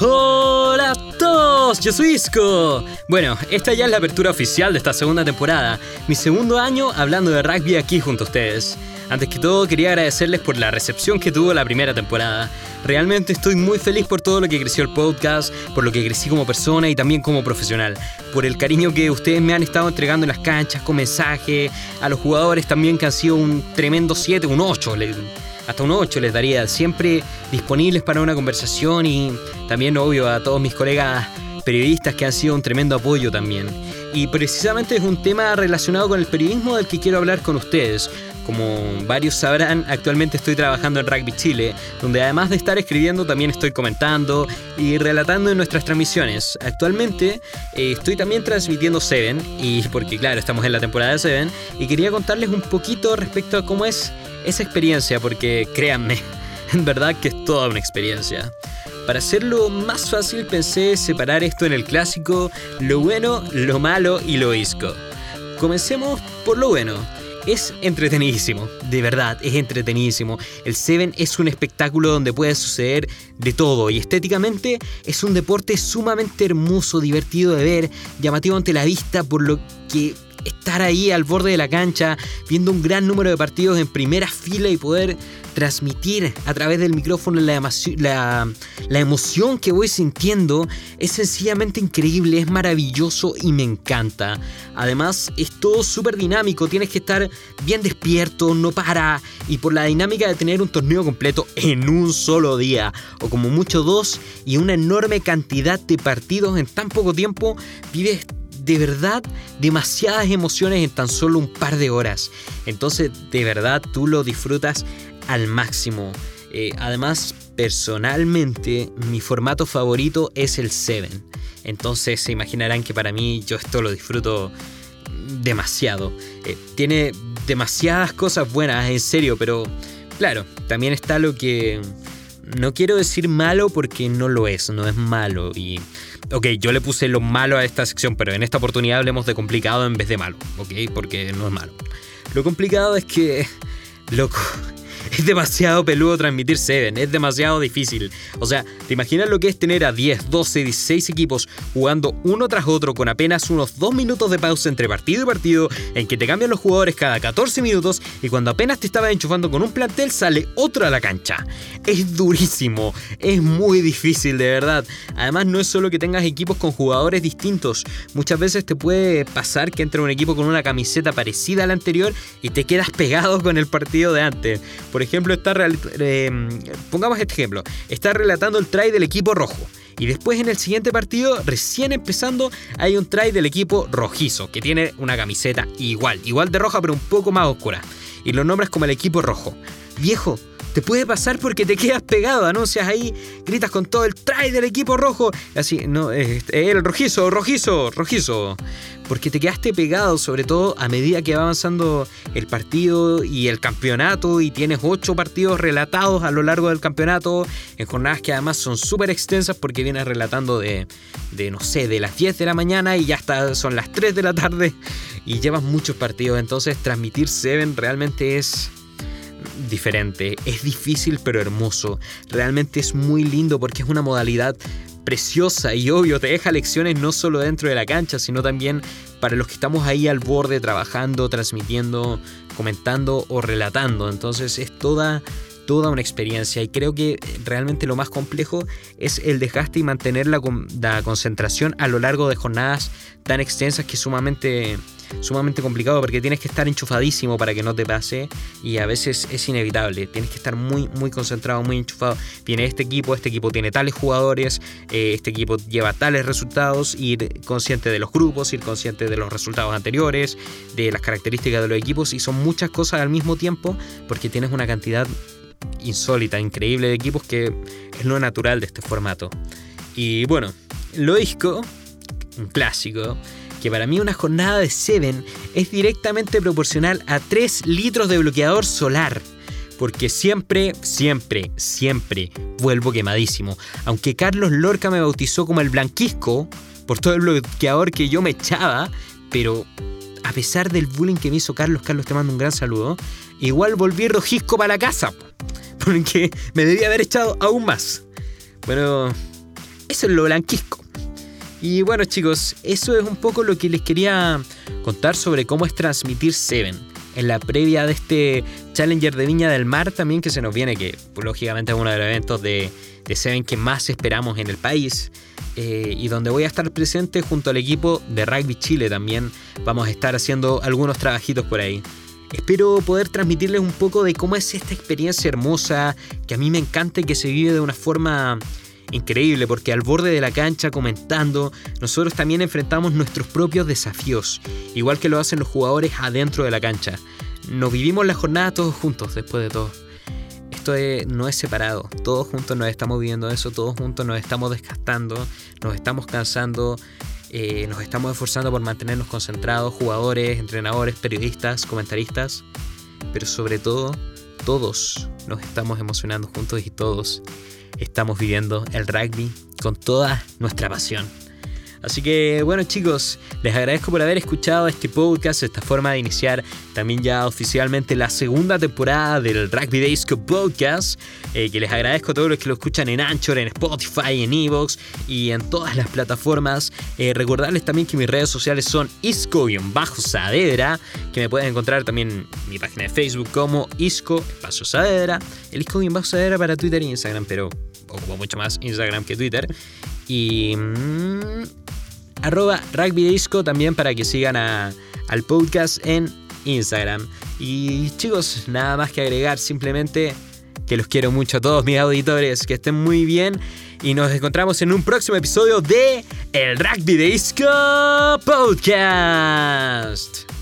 Hola a todos, yo soy Isco. Bueno, esta ya es la apertura oficial de esta segunda temporada, mi segundo año hablando de rugby aquí junto a ustedes. Antes que todo quería agradecerles por la recepción que tuvo la primera temporada. Realmente estoy muy feliz por todo lo que creció el podcast, por lo que crecí como persona y también como profesional, por el cariño que ustedes me han estado entregando en las canchas con mensajes, a los jugadores también que han sido un tremendo 7, un 8 hasta un 8 les daría, siempre disponibles para una conversación y también, obvio, a todos mis colegas periodistas que han sido un tremendo apoyo también. Y precisamente es un tema relacionado con el periodismo del que quiero hablar con ustedes. Como varios sabrán, actualmente estoy trabajando en Rugby Chile, donde además de estar escribiendo también estoy comentando y relatando en nuestras transmisiones. Actualmente eh, estoy también transmitiendo Seven, y porque claro, estamos en la temporada de Seven, y quería contarles un poquito respecto a cómo es esa experiencia, porque créanme, en verdad que es toda una experiencia. Para hacerlo más fácil pensé separar esto en el clásico lo bueno, lo malo y lo isco. Comencemos por lo bueno. Es entretenidísimo, de verdad, es entretenidísimo. El Seven es un espectáculo donde puede suceder de todo y estéticamente es un deporte sumamente hermoso, divertido de ver, llamativo ante la vista por lo que estar ahí al borde de la cancha, viendo un gran número de partidos en primera fila y poder transmitir a través del micrófono la, la, emoción que voy sintiendo es sencillamente increíble, es maravilloso y me encanta. Además, es todo súper dinámico, tienes que estar bien despierto, no para, y por la dinámica de tener un torneo completo en un solo día, o como mucho dos, y una enorme cantidad de partidos en tan poco tiempo, vives de verdad demasiadas emociones en tan solo un par de horas. Entonces, de verdad, tú lo disfrutas al máximo. Eh, además, personalmente, mi formato favorito es el 7. Entonces, se imaginarán que para mí yo esto lo disfruto demasiado. Eh, tiene demasiadas cosas buenas, en serio, pero claro, también está lo que... No quiero decir malo porque no lo es, no es malo. Y ok, yo le puse lo malo a esta sección, pero en esta oportunidad hablemos de complicado en vez de malo, ok, porque no es malo. Lo complicado es que, loco, es demasiado peludo transmitir Seven, es demasiado difícil. O sea, ¿te imaginas lo que es tener a 10, 12, 16 equipos jugando uno tras otro con apenas unos 2 minutos de pausa entre partido y partido, en que te cambian los jugadores cada 14 minutos y cuando apenas te estabas enchufando con un plantel sale otro a la cancha? Es durísimo, es muy difícil de verdad. Además no es solo que tengas equipos con jugadores distintos, muchas veces te puede pasar que entre un equipo con una camiseta parecida a la anterior y te quedas pegado con el partido de antes. Por ejemplo, está eh, pongamos este ejemplo, está relatando el try del equipo rojo. Y después en el siguiente partido, recién empezando, hay un try del equipo rojizo, que tiene una camiseta igual, igual de roja, pero un poco más oscura. Y lo nombras como el equipo rojo. Viejo, te puede pasar porque te quedas pegado, anuncias ahí, gritas con todo el try del equipo rojo, así, no, es el rojizo, rojizo, rojizo. Porque te quedaste pegado, sobre todo a medida que va avanzando el partido y el campeonato, y tienes ocho partidos relatados a lo largo del campeonato, en jornadas que además son súper extensas porque vienes relatando de, de, no sé, de las 10 de la mañana y ya hasta son las 3 de la tarde, y llevas muchos partidos, entonces transmitir Seven realmente es diferente. Es difícil pero hermoso. Realmente es muy lindo porque es una modalidad preciosa y obvio, te deja lecciones no solo dentro de la cancha, sino también para los que estamos ahí al borde trabajando, transmitiendo, comentando o relatando. Entonces es toda toda una experiencia y creo que realmente lo más complejo es el desgaste y mantener la, la concentración a lo largo de jornadas tan extensas que sumamente sumamente complicado porque tienes que estar enchufadísimo para que no te pase y a veces es inevitable. Tienes que estar muy, muy concentrado, muy enchufado. Tiene este equipo, este equipo tiene tales jugadores, eh, este equipo lleva tales resultados, ir consciente de los grupos, ir consciente de los resultados anteriores, de las características de los equipos y son muchas cosas al mismo tiempo porque tienes una cantidad insólita, increíble de equipos que es lo natural de este formato. Y bueno, lo disco, un clásico, que para mí una jornada de Seven es directamente proporcional a 3 litros de bloqueador solar. Porque siempre, siempre, siempre vuelvo quemadísimo. Aunque Carlos Lorca me bautizó como el blanquisco por todo el bloqueador que yo me echaba, pero a pesar del bullying que me hizo Carlos, Carlos te mando un gran saludo, igual volví rojisco para la casa. Porque me debía haber echado aún más. Bueno, es eso es lo blanquisco. Y bueno chicos, eso es un poco lo que les quería contar sobre cómo es transmitir Seven. En la previa de este Challenger de Viña del Mar también que se nos viene, que lógicamente es uno de los eventos de, de Seven que más esperamos en el país. Eh, y donde voy a estar presente junto al equipo de Rugby Chile también. Vamos a estar haciendo algunos trabajitos por ahí. Espero poder transmitirles un poco de cómo es esta experiencia hermosa, que a mí me encanta y que se vive de una forma increíble, porque al borde de la cancha comentando, nosotros también enfrentamos nuestros propios desafíos, igual que lo hacen los jugadores adentro de la cancha. Nos vivimos la jornada todos juntos, después de todo. Esto no es separado, todos juntos nos estamos viviendo eso, todos juntos nos estamos desgastando, nos estamos cansando, eh, nos estamos esforzando por mantenernos concentrados, jugadores, entrenadores, periodistas, comentaristas, pero sobre todo, todos nos estamos emocionando juntos y todos estamos viviendo el rugby con toda nuestra pasión. Así que bueno chicos, les agradezco por haber escuchado este podcast, esta forma de iniciar también ya oficialmente la segunda temporada del Rugby Days Podcast, eh, que les agradezco a todos los que lo escuchan en Anchor, en Spotify, en Evox y en todas las plataformas. Eh, recordarles también que mis redes sociales son Isco-Saavedra, que me pueden encontrar también en mi página de Facebook como Isco Espacio Saavedra, el Isco-Saavedra para Twitter e Instagram, pero ocupo mucho más Instagram que Twitter. Y... Arroba rugby también para que sigan al podcast en Instagram. Y chicos, nada más que agregar, simplemente que los quiero mucho a todos mis auditores, que estén muy bien y nos encontramos en un próximo episodio de El Rugby Disco Podcast.